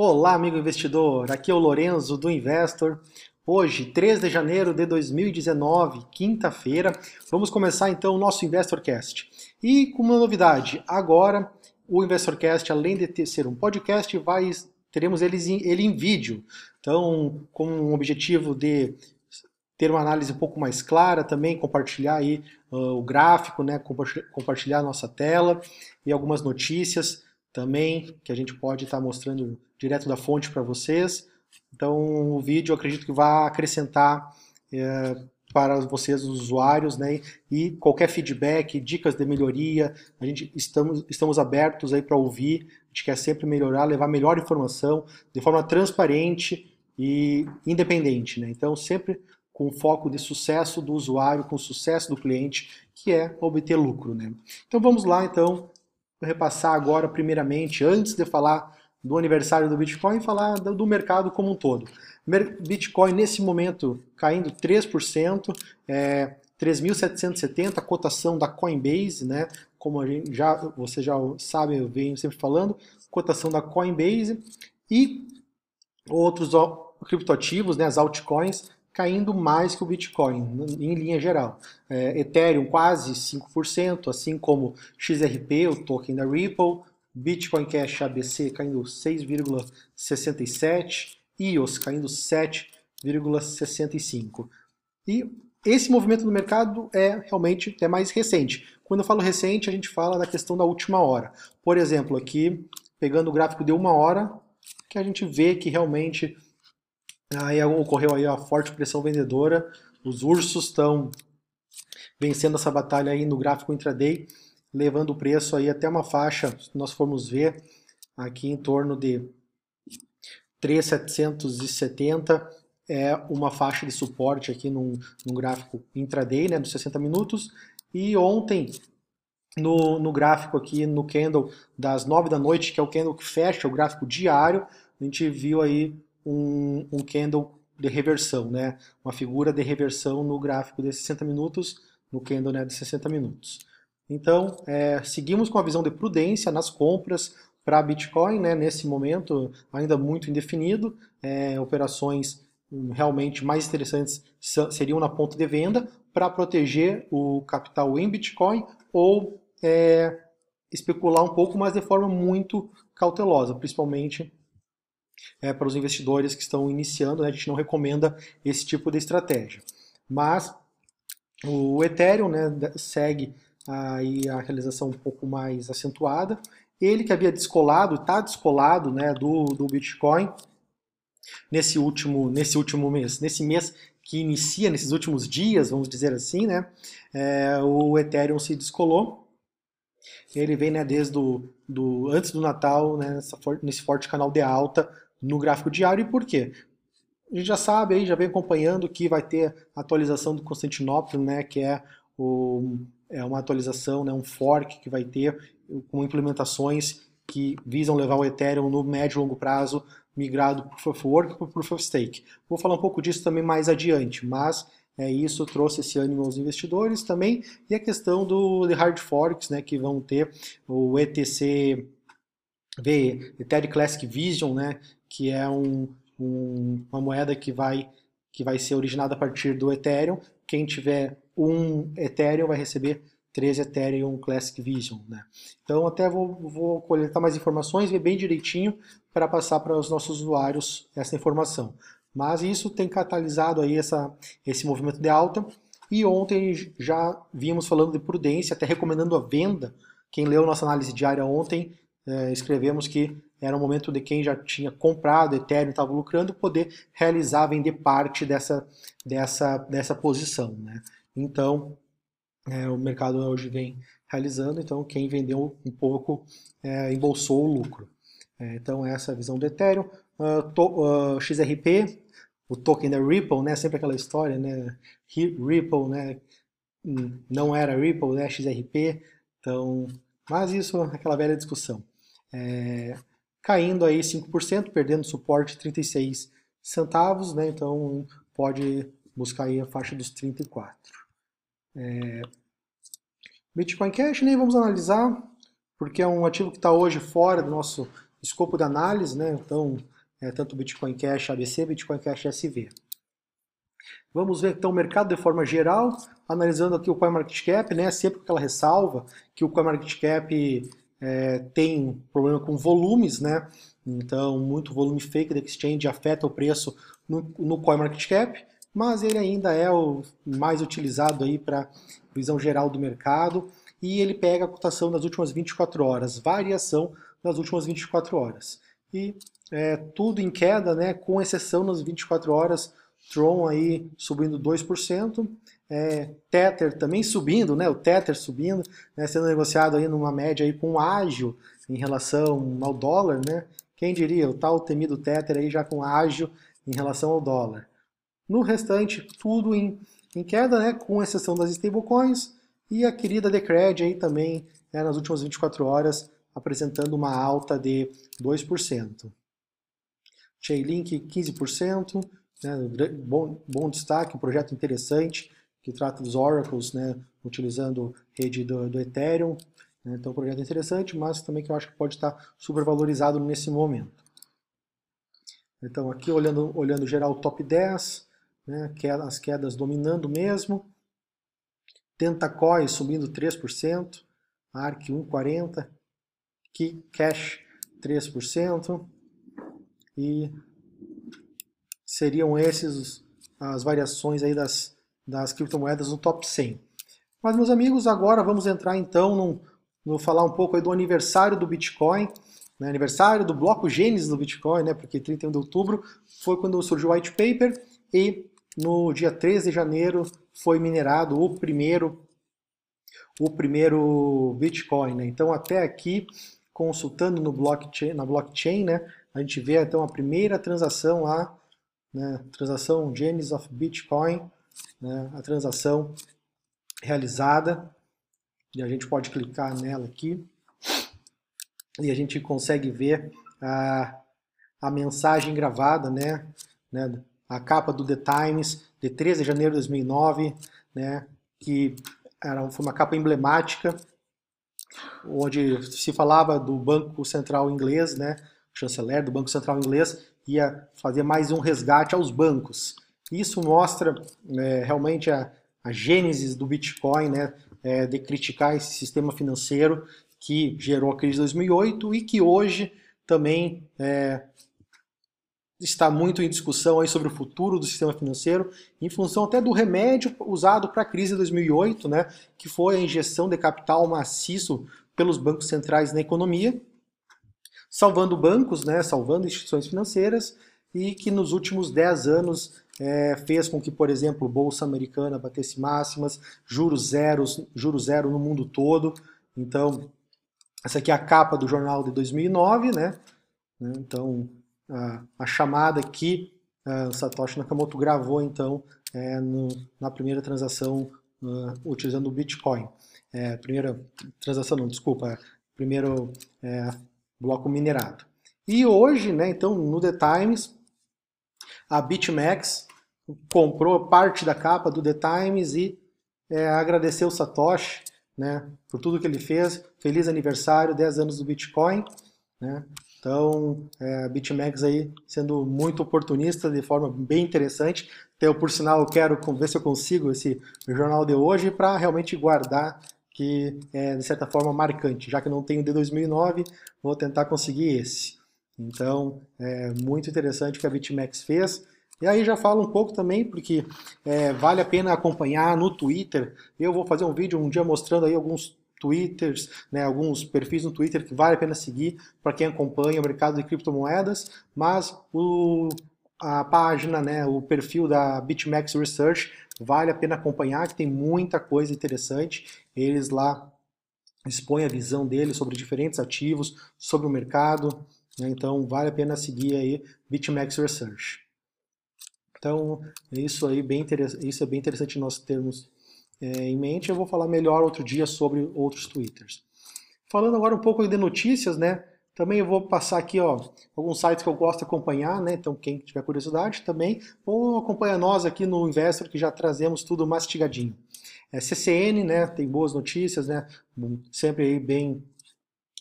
Olá, amigo investidor. Aqui é o Lorenzo do Investor. Hoje, 3 de janeiro de 2019, quinta-feira, vamos começar então o nosso InvestorCast. E com uma novidade, agora o InvestorCast, além de ser um podcast, vai, teremos ele em, ele em vídeo. Então, com um objetivo de ter uma análise um pouco mais clara, também compartilhar aí uh, o gráfico, né, compartilhar a nossa tela e algumas notícias também que a gente pode estar mostrando direto da fonte para vocês. Então, o vídeo acredito que vai acrescentar é, para vocês, os usuários, né? E qualquer feedback, dicas de melhoria, a gente estamos, estamos abertos aí para ouvir. A gente quer sempre melhorar, levar melhor informação de forma transparente e independente, né? Então, sempre com foco de sucesso do usuário, com sucesso do cliente, que é obter lucro, né? Então, vamos lá, então, repassar agora, primeiramente, antes de falar do aniversário do Bitcoin, falar do mercado como um todo. Bitcoin, nesse momento, caindo 3%, é, 3.770, a cotação da Coinbase, né? Como a gente já, você já sabe, eu venho sempre falando, cotação da Coinbase e outros criptoativos, né, as altcoins, caindo mais que o Bitcoin, em linha geral. É, Ethereum quase 5%, assim como XRP, o token da Ripple, Bitcoin Cash ABC caindo 6,67%, EOS caindo 7,65%. E esse movimento do mercado é realmente é mais recente. Quando eu falo recente, a gente fala da questão da última hora. Por exemplo, aqui, pegando o gráfico de uma hora, que a gente vê que realmente Aí ocorreu aí a forte pressão vendedora, os ursos estão vencendo essa batalha aí no gráfico intraday, levando o preço aí até uma faixa, se nós formos ver, aqui em torno de 3,770 é uma faixa de suporte aqui num, num gráfico intraday, né, dos 60 minutos, e ontem no, no gráfico aqui, no candle das 9 da noite, que é o candle que fecha o gráfico diário, a gente viu aí um, um candle de reversão, né? uma figura de reversão no gráfico de 60 minutos, no candle né, de 60 minutos. Então, é, seguimos com a visão de prudência nas compras para Bitcoin, né, nesse momento ainda muito indefinido, é, operações hum, realmente mais interessantes seriam na ponta de venda para proteger o capital em Bitcoin ou é, especular um pouco, mas de forma muito cautelosa, principalmente é, para os investidores que estão iniciando, né, a gente não recomenda esse tipo de estratégia. Mas o Ethereum né, segue aí a realização um pouco mais acentuada. Ele que havia descolado, está descolado né, do, do Bitcoin nesse último, nesse último mês. Nesse mês que inicia, nesses últimos dias, vamos dizer assim, né, é, o Ethereum se descolou. Ele vem né, desde do, do, antes do Natal, né, nessa, nesse forte canal de alta no gráfico diário. E por quê? A gente já sabe aí, já vem acompanhando que vai ter atualização do Constantinopla, né, que é, o, é uma atualização, né, um fork que vai ter com implementações que visam levar o Ethereum no médio e longo prazo migrado para Proof of Work para Proof of Stake. Vou falar um pouco disso também mais adiante, mas é, isso trouxe esse ânimo aos investidores também e a questão do de hard forks, né, que vão ter o ETC V, Ethereum Classic Vision, né, que é um, um, uma moeda que vai, que vai ser originada a partir do Ethereum. Quem tiver um Ethereum vai receber 3 Ethereum Classic Vision. Né? Então até vou, vou coletar mais informações, ver bem direitinho para passar para os nossos usuários essa informação. Mas isso tem catalisado aí essa, esse movimento de alta. E ontem já vimos falando de prudência, até recomendando a venda. Quem leu nossa análise diária ontem, é, escrevemos que era o momento de quem já tinha comprado Ethereum estava lucrando poder realizar, vender parte dessa, dessa, dessa posição. Né? Então, é, o mercado hoje vem realizando, então quem vendeu um pouco é, embolsou o lucro. É, então, essa é a visão do Ethereum. Uh, to, uh, XRP, o token da Ripple, né? sempre aquela história, né? Ripple, né? Hum, não era Ripple, né? XRP, então, mas isso aquela velha discussão. É, caindo aí 5%, perdendo suporte 36 centavos, né? Então pode buscar aí a faixa dos 34. É... Bitcoin Cash nem vamos analisar, porque é um ativo que está hoje fora do nosso escopo de análise, né? Então, é, tanto Bitcoin Cash ABC, Bitcoin Cash SV. Vamos ver então o mercado de forma geral, analisando aqui o CoinMarketCap, né? Sempre com aquela ressalva que o CoinMarketCap é, tem problema com volumes, né? Então, muito volume fake da exchange afeta o preço no, no CoinMarketCap, mas ele ainda é o mais utilizado aí para visão geral do mercado e ele pega a cotação das últimas 24 horas, variação das últimas 24 horas. E é, tudo em queda, né, com exceção nas 24 horas, Tron aí subindo 2%, é, Tether também subindo, né, o Tether subindo, né, sendo negociado aí numa média aí com ágil em relação ao dólar, né, quem diria, o tal temido Tether aí já com ágil em relação ao dólar. No restante, tudo em, em queda, né, com exceção das stablecoins, e a querida Decred aí também, né, nas últimas 24 horas, apresentando uma alta de 2%. Chainlink 15%, né, bom, bom destaque, um projeto interessante, que trata dos oracles, né, utilizando rede do, do Ethereum. Né, então, um projeto interessante, mas também que eu acho que pode estar supervalorizado nesse momento. Então, aqui olhando, olhando geral top 10, né, as quedas dominando mesmo. Tentacoin subindo 3%, ARC 1,40%, Cash 3%, e seriam esses as variações aí das, das criptomoedas no top 100. Mas, meus amigos, agora vamos entrar então no, no falar um pouco aí do aniversário do Bitcoin, né, aniversário do bloco Gênesis do Bitcoin, né, porque 31 de outubro foi quando surgiu o white paper e no dia 13 de janeiro foi minerado o primeiro o primeiro Bitcoin. Né? Então até aqui, consultando no blockchain, na blockchain, né, a gente vê então a primeira transação lá, né, transação Genesis of Bitcoin, né, a transação realizada, e a gente pode clicar nela aqui, e a gente consegue ver a, a mensagem gravada, né, né, a capa do The Times, de 13 de janeiro de 2009, né, que era, foi uma capa emblemática, onde se falava do Banco Central inglês, né, o chanceler do Banco Central inglês ia fazer mais um resgate aos bancos. Isso mostra é, realmente a, a gênese do Bitcoin, né, é, de criticar esse sistema financeiro que gerou a crise de 2008 e que hoje também é, está muito em discussão aí sobre o futuro do sistema financeiro, em função até do remédio usado para a crise de 2008, né, que foi a injeção de capital maciço pelos bancos centrais na economia, salvando bancos, né, salvando instituições financeiras, e que nos últimos 10 anos é, fez com que, por exemplo, Bolsa Americana batesse máximas, juros zeros, juros zero no mundo todo. Então, essa aqui é a capa do jornal de 2009, né? Então, a, chamada que uh, Satoshi Nakamoto gravou então é, no, na primeira transação uh, utilizando o Bitcoin. É, primeira transação não, desculpa, é, primeiro é, bloco minerado. E hoje, né, então no The Times, a BitMEX comprou parte da capa do The Times e é, agradeceu o Satoshi né, por tudo que ele fez. Feliz aniversário, 10 anos do Bitcoin. Né? Então, é, BitMEX aí sendo muito oportunista de forma bem interessante. Então, por sinal, eu quero ver se eu consigo esse jornal de hoje para realmente guardar que é, de certa forma, marcante. Já que não tenho de 2009, vou tentar conseguir esse. Então, é muito interessante o que a BitMEX fez. E aí já falo um pouco também, porque é, vale a pena acompanhar no Twitter. Eu vou fazer um vídeo um dia mostrando aí alguns twitters, né, alguns perfis no Twitter que vale a pena seguir para quem acompanha o mercado de criptomoedas, mas o, a página, né, o perfil da BitMEX Research vale a pena acompanhar, que tem muita coisa interessante. Eles lá expõem a visão deles sobre diferentes ativos, sobre o mercado, né, então vale a pena seguir aí BitMEX Research. Então, isso aí bem isso é bem interessante nós termos é, em mente. Eu vou falar melhor outro dia sobre outros twitters. Falando agora um pouco de notícias, né? Também eu vou passar aqui ó, alguns sites que eu gosto de acompanhar, né? Então quem tiver curiosidade também, ou acompanha nós aqui no Investor que já trazemos tudo mastigadinho. É, CCN, né? Tem boas notícias, né? Sempre aí bem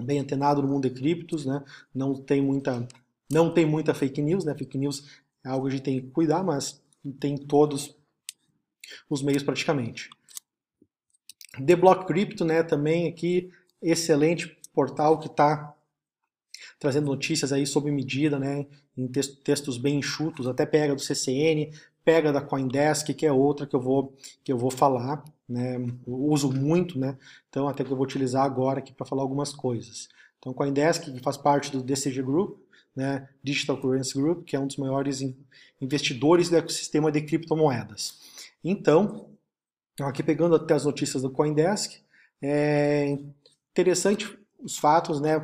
bem antenado no mundo de criptos, né? Não tem muita, não tem muita fake news, né? Fake news é algo que a gente tem que cuidar, mas tem todos os meios praticamente. The Block Crypto, né? Também aqui excelente portal que está trazendo notícias aí sob medida, né? Em textos bem enxutos, até pega do CCN, pega da CoinDesk, que é outra que eu vou que eu vou falar, né? Uso muito, né? Então até que eu vou utilizar agora aqui para falar algumas coisas. Então CoinDesk, que faz parte do DCG Group, né? Digital Currency Group, que é um dos maiores investidores do ecossistema de criptomoedas. Então, aqui pegando até as notícias do CoinDesk, é interessante os fatos, né?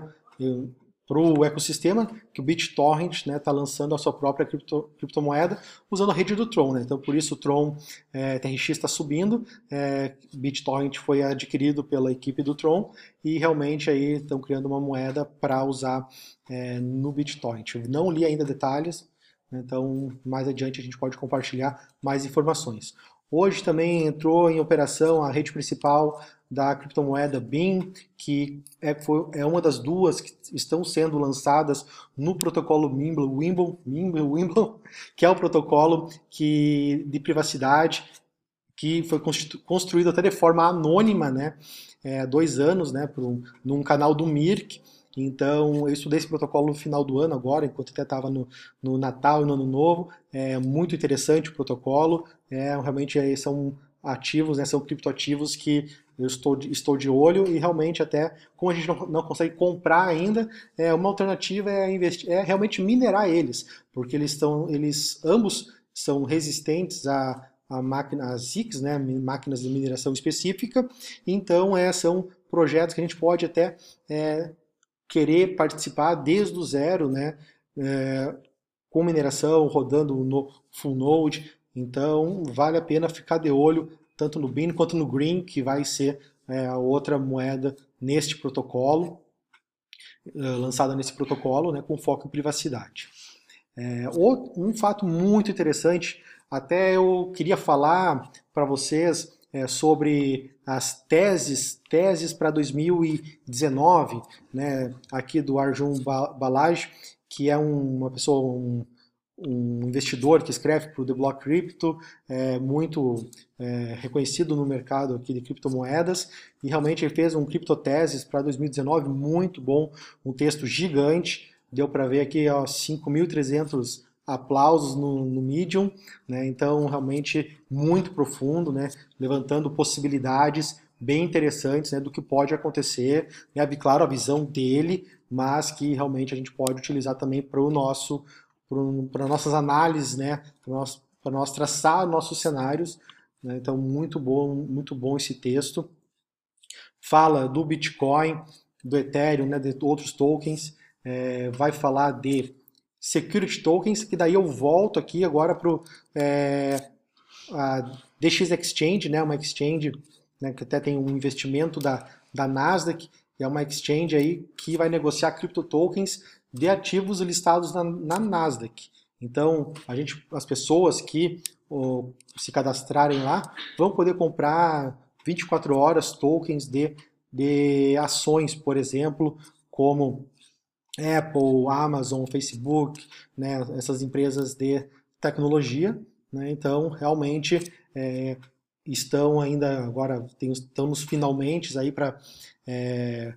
para o ecossistema, que o BitTorrent está né, tá lançando a sua própria cripto, criptomoeda usando a rede do Tron. Né? Então, por isso o Tron é, TRX está subindo, é, BitTorrent foi adquirido pela equipe do Tron e realmente aí estão criando uma moeda para usar é, no BitTorrent. não li ainda detalhes, né, então mais adiante a gente pode compartilhar mais informações. Hoje também entrou em operação a rede principal da criptomoeda BIM, que é, foi, é uma das duas que estão sendo lançadas no protocolo Mimble, Wimble, Mimble, Wimble, que é o protocolo que, de privacidade que foi construído até de forma anônima, né, é, dois anos, né, por um, num canal do Mirk, então, eu estudei esse protocolo no final do ano agora, enquanto até estava no, no, Natal e no Ano Novo. É muito interessante o protocolo. É, realmente são ativos, né, são criptoativos que eu estou de, estou de olho e realmente até, como a gente não, não consegue comprar ainda, é, uma alternativa é, investir, é realmente minerar eles, porque eles estão, eles ambos são resistentes a, a máquina, as ZICs, né, máquinas de mineração específica, então é, são projetos que a gente pode até é, querer participar desde o zero, né, é, com mineração, rodando no full node, então vale a pena ficar de olho tanto no BIN quanto no Green, que vai ser é, a outra moeda neste protocolo, é, lançada nesse protocolo, né, com foco em privacidade. É, um fato muito interessante, até eu queria falar para vocês é, sobre as teses, teses para 2019, né, aqui do Arjun Balaj, que é uma pessoa, um, um investidor que escreve para o The Block Crypto, é, muito é, reconhecido no mercado aqui de criptomoedas, e realmente ele fez um criptoteses para 2019 muito bom, um texto gigante, deu para ver aqui 5.300 aplausos no, no Medium, né? então realmente muito profundo, né? levantando possibilidades bem interessantes né? do que pode acontecer, né? claro, a visão dele, mas que realmente a gente pode utilizar também para o nosso para nossas análises, né, para nós, nós traçar nossos cenários. Né, então, muito bom, muito bom esse texto. Fala do Bitcoin, do Ethereum, né, de outros tokens. É, vai falar de security tokens, que daí eu volto aqui agora para é, a DX Exchange, né, uma exchange né, que até tem um investimento da, da Nasdaq, é uma exchange aí que vai negociar cripto tokens de ativos listados na, na Nasdaq. Então, a gente, as pessoas que oh, se cadastrarem lá vão poder comprar 24 horas tokens de, de ações, por exemplo, como Apple, Amazon, Facebook, né, essas empresas de tecnologia. Né, então, realmente é, estão ainda agora tem, estão nos finalmente aí para é,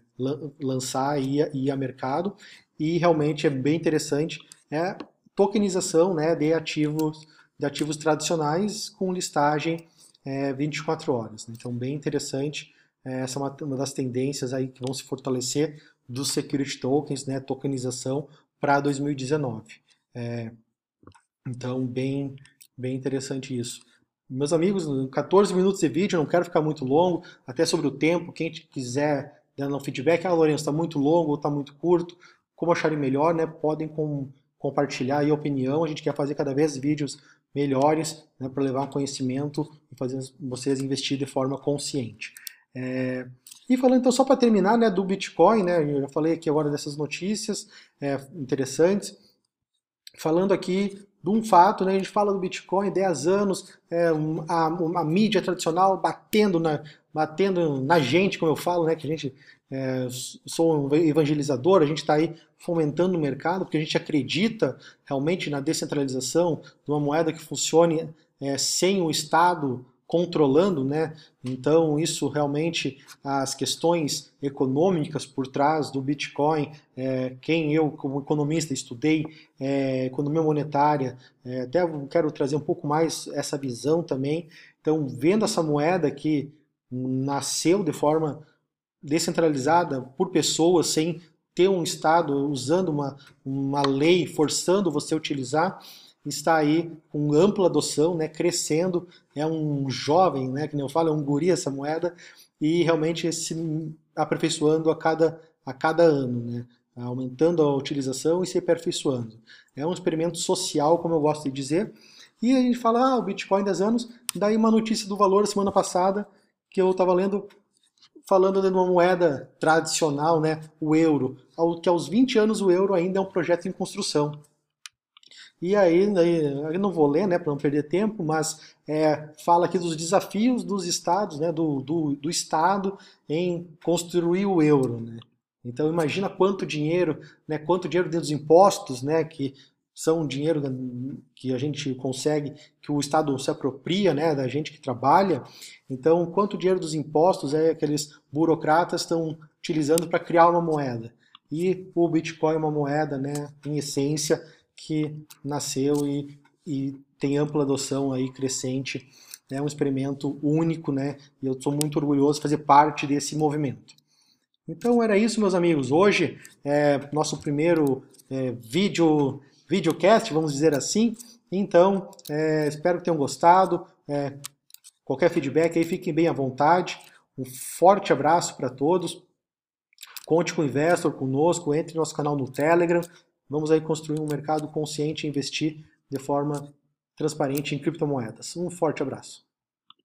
lançar e ir, ir a mercado e realmente é bem interessante, é tokenização né, de, ativos, de ativos tradicionais com listagem é, 24 horas. Né? Então, bem interessante, é, essa é uma, uma, das tendências aí que vão se fortalecer dos security tokens, né, tokenização para 2019. É, então, bem, bem interessante isso. Meus amigos, 14 minutos de vídeo, não quero ficar muito longo, até sobre o tempo, quem quiser dando um feedback, ah, Lourenço, está muito longo ou está muito curto, como acharem melhor, né? Podem com, compartilhar aí a opinião. A gente quer fazer cada vez vídeos melhores né, para levar conhecimento e fazer vocês investir de forma consciente. É, e falando então só para terminar né, do Bitcoin, né, eu já falei aqui agora dessas notícias é, interessantes. Falando aqui de um fato, né, a gente fala do Bitcoin 10 anos, é, a, a mídia tradicional batendo na, batendo na gente, como eu falo, né, que a gente é, sou um evangelizador, a gente está aí fomentando o mercado, porque a gente acredita realmente na descentralização de uma moeda que funcione é, sem o Estado controlando, né? Então isso realmente as questões econômicas por trás do Bitcoin, é, quem eu como economista estudei é, economia monetária, é, até quero trazer um pouco mais essa visão também. Então vendo essa moeda que nasceu de forma descentralizada por pessoas sem ter um Estado usando uma, uma lei forçando você a utilizar, está aí com ampla adoção, né, crescendo, é um jovem, né, que nem eu falo, é um guri essa moeda, e realmente se aperfeiçoando a cada, a cada ano, né, aumentando a utilização e se aperfeiçoando. É um experimento social, como eu gosto de dizer, e a gente fala, ah, o Bitcoin 10 anos, daí uma notícia do valor semana passada, que eu estava lendo, falando de uma moeda tradicional, né, o euro, que aos 20 anos o euro ainda é um projeto em construção. E aí, eu não vou ler, né, para não perder tempo, mas é, fala aqui dos desafios dos estados, né, do, do, do Estado em construir o euro. Né? Então imagina quanto dinheiro, né, quanto dinheiro dentro dos impostos, né, que são dinheiro que a gente consegue, que o Estado se apropria, né, da gente que trabalha. Então, quanto dinheiro dos impostos é aqueles burocratas estão utilizando para criar uma moeda? E o Bitcoin é uma moeda, né, em essência, que nasceu e, e tem ampla adoção aí crescente. É um experimento único, né? E eu sou muito orgulhoso de fazer parte desse movimento. Então era isso, meus amigos. Hoje é nosso primeiro é, vídeo, videocast, vamos dizer assim. Então, é, espero que tenham gostado. É, qualquer feedback aí, fiquem bem à vontade. Um forte abraço para todos. Conte com o Investor, conosco, entre no nosso canal no Telegram. Vamos aí construir um mercado consciente e investir de forma transparente em criptomoedas. Um forte abraço.